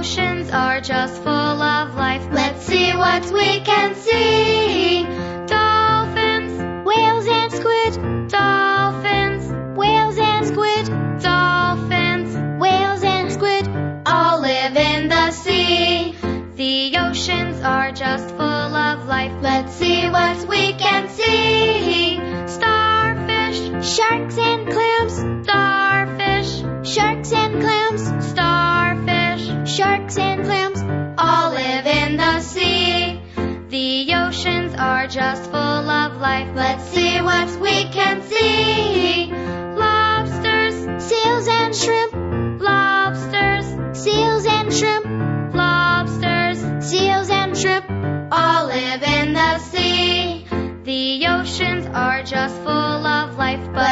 are just full of life. Let's see what we can see. Dolphins, Whales and squid, dolphins, whales and squid, dolphins whales and squid, all live in the sea. The oceans are just full of sharks and clams, all live in the sea. The oceans are just full of life. Let's see what we can see. Lobsters, Seals and shrimp, lobsters, seals and shrimp, lobsters seals and shrimp, all live in the sea. The oceans are just full of life, but